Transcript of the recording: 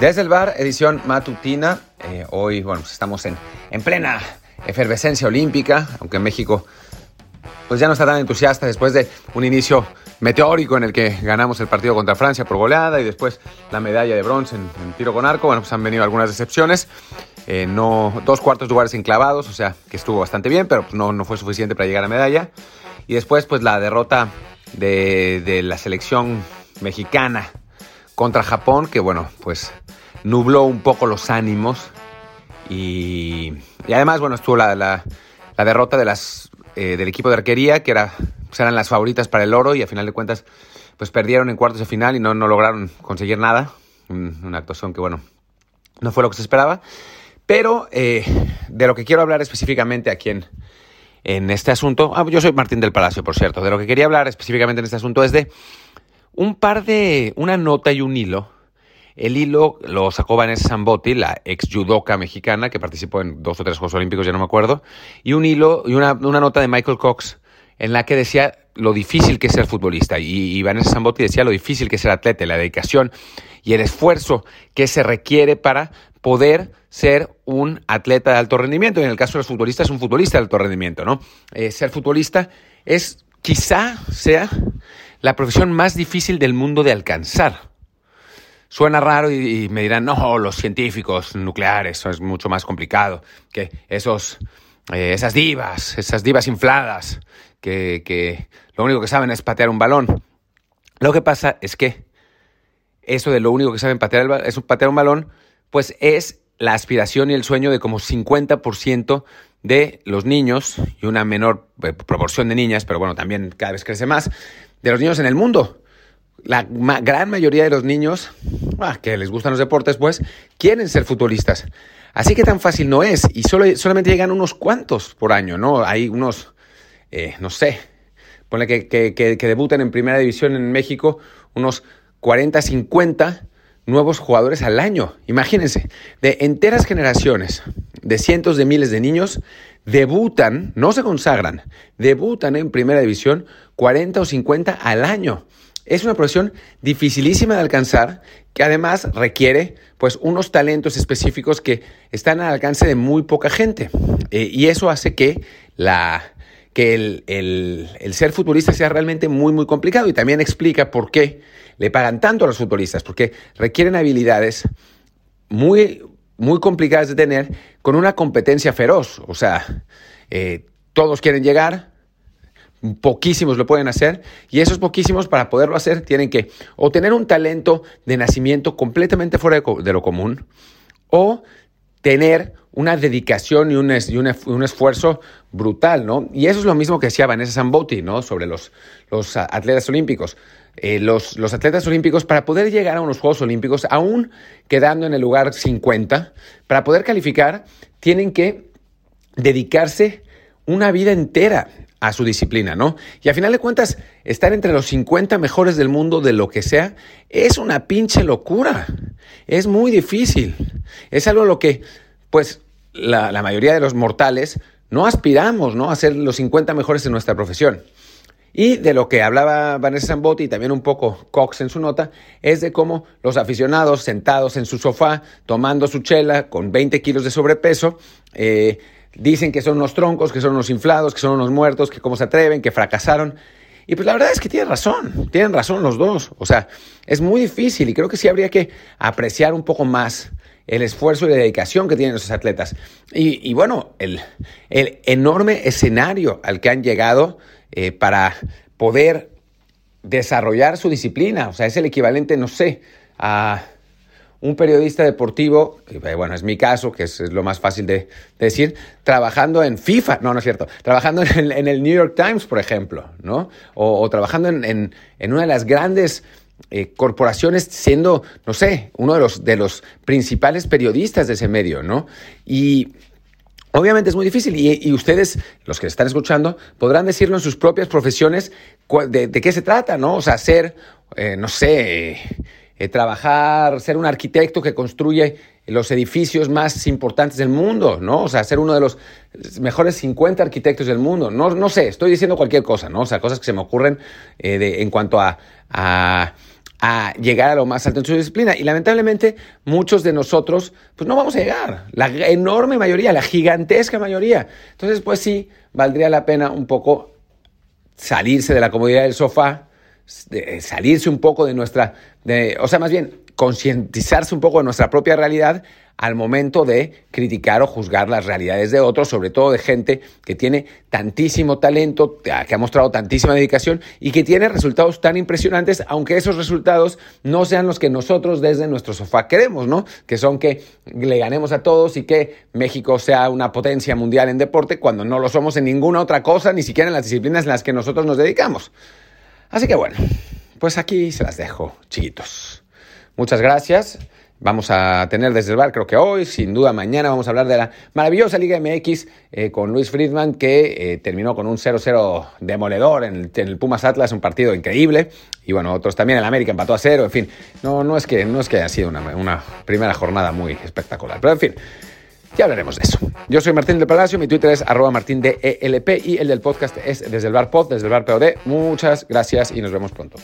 Desde el bar, edición matutina. Eh, hoy, bueno, pues estamos en, en plena efervescencia olímpica, aunque México pues ya no está tan entusiasta después de un inicio meteórico en el que ganamos el partido contra Francia por goleada y después la medalla de bronce en, tiro con arco. Bueno, pues han venido algunas decepciones. Eh, no, dos cuartos lugares enclavados, o sea, que estuvo bastante bien, pero no, no fue suficiente para llegar a medalla. Y después, pues la derrota de, de la selección mexicana contra Japón, que bueno, pues nubló un poco los ánimos. Y, además, bueno, estuvo la, la, derrota de las, eh, del equipo de arquería, que era, pues eran las favoritas para el oro y a final de cuentas pues perdieron en cuartos de final y no, no lograron conseguir nada. una actuación que, bueno, no fue lo que se esperaba. Pero eh, de lo que quiero hablar específicamente aquí en, en este asunto, ah, yo soy Martín del Palacio, por cierto, de lo que quería hablar específicamente en este asunto es de un par de, una nota y un hilo el hilo lo sacó Vanessa Zambotti, la ex judoka mexicana que participó en dos o tres Juegos Olímpicos, ya no me acuerdo, y un hilo y una, nota de Michael Cox en la que decía lo difícil que es ser futbolista. Y, Vanessa Zambotti decía lo difícil que es ser atleta, la dedicación y el esfuerzo que se requiere para poder ser un atleta de alto rendimiento. Y en el caso de los futbolistas, un futbolista de alto rendimiento, ¿no? Eh, ser futbolista es quizá sea la profesión más difícil del mundo de alcanzar. Suena raro y, me dirán, no, los científicos nucleares, es mucho más complicado que esos, eh, esas divas, esas divas infladas que, que lo único que saben es patear un balón. Lo que pasa es que eso de lo único que saben patear es patear un balón, pues es la aspiración y el sueño de como 50% de los niños y una menor eh, proporción de niñas, pero bueno, también cada vez crece más, de los niños en el mundo la gran mayoría de los niños ah, que les gustan los deportes, pues quieren ser futbolistas. Así que tan fácil no es. Y solo, solamente llegan unos cuantos por año, ¿no? Hay unos, eh, no sé, ponle que, que, que, que debuten en primera división en México unos 40, 50 nuevos jugadores al año. Imagínense, de enteras generaciones, de cientos de miles de niños, debutan, no se consagran, debutan en primera división 40 o 50 al año. Es una profesión dificilísima de alcanzar, que además requiere pues unos talentos específicos que están al alcance de muy poca gente. Eh, y eso hace que la que el, el, ser futbolista sea realmente muy, muy complicado y también explica por qué le pagan tanto a los futbolistas, porque requieren habilidades muy, muy complicadas de tener con una competencia feroz. O sea, eh, todos quieren llegar, Poquísimos lo pueden hacer y esos poquísimos para poderlo hacer tienen que o tener un talento de nacimiento completamente fuera de, lo común o tener una dedicación y un, esfuerzo brutal, ¿no? Y eso es lo mismo que decía Vanessa Zambotti, ¿no? Sobre los, atletas olímpicos. Eh, los, los, atletas olímpicos, para poder llegar a unos Juegos Olímpicos, aún quedando en el lugar 50, para poder calificar, tienen que dedicarse una vida entera a su disciplina, ¿no? Y a final de cuentas, estar entre los 50 mejores del mundo de lo que sea es una pinche locura. Es muy difícil. Es algo a lo que, pues, la, mayoría de los mortales no aspiramos, ¿no? A ser los 50 mejores en nuestra profesión. Y de lo que hablaba Vanessa Zambotti y también un poco Cox en su nota, es de cómo los aficionados sentados en su sofá, tomando su chela con 20 kilos de sobrepeso, eh, Dicen que son unos troncos, que son unos inflados, que son unos muertos, que cómo se atreven, que fracasaron. Y pues la verdad es que tienen razón, tienen razón los dos. O sea, es muy difícil y creo que sí habría que apreciar un poco más el esfuerzo y la dedicación que tienen esos atletas. Y, bueno, el, el, enorme escenario al que han llegado eh, para poder desarrollar su disciplina. O sea, es el equivalente, no sé, a un periodista deportivo, eh, bueno, es mi caso, que es, lo más fácil de, decir, trabajando en FIFA, no, no es cierto, trabajando en, el New York Times, por ejemplo, ¿no? O, trabajando en, una de las grandes eh, corporaciones, siendo, no sé, uno de los, de los principales periodistas de ese medio, ¿no? Y Obviamente es muy difícil y, ustedes, los que están escuchando, podrán decirlo en sus propias profesiones de, qué se trata, ¿no? O sea, ser, eh, no sé, eh, trabajar, ser un arquitecto que construye los edificios más importantes del mundo, ¿no? O sea, ser uno de los mejores 50 arquitectos del mundo. No, no sé, estoy diciendo cualquier cosa, ¿no? O sea, cosas que se me ocurren eh, en cuanto a, a, a llegar a lo más alto en su disciplina. Y lamentablemente muchos de nosotros pues no vamos a llegar. La enorme mayoría, la gigantesca mayoría. Entonces pues sí, valdría la pena un poco salirse de la comodidad del sofá, salirse un poco de nuestra, o sea, más bien concientizarse un poco de nuestra propia realidad al momento de criticar o juzgar las realidades de otros, sobre todo de gente que tiene tantísimo talento, que ha mostrado tantísima dedicación y que tiene resultados tan impresionantes, aunque esos resultados no sean los que nosotros desde nuestro sofá queremos, ¿no? Que son que le ganemos a todos y que México sea una potencia mundial en deporte cuando no lo somos en ninguna otra cosa, ni siquiera en las disciplinas en las que nosotros nos dedicamos. Así que bueno, pues aquí se las dejo, chiquitos. Muchas gracias. Vamos a tener desde el bar, creo que hoy, sin duda mañana vamos a hablar de la maravillosa Liga MX eh, con Luis Friedman, que eh, terminó con un 0-0 demoledor en el, Pumas Atlas, un partido increíble. Y bueno, otros también, el América empató a cero, en fin, no, no, es, que, no es que haya sido una, una primera jornada muy espectacular, pero en fin. Ya hablaremos de eso. Yo soy Martín del Palacio, mi Twitter es arroba martín de ELP y el del podcast es desde el bar pod, desde el bar POD. Muchas gracias y nos vemos pronto.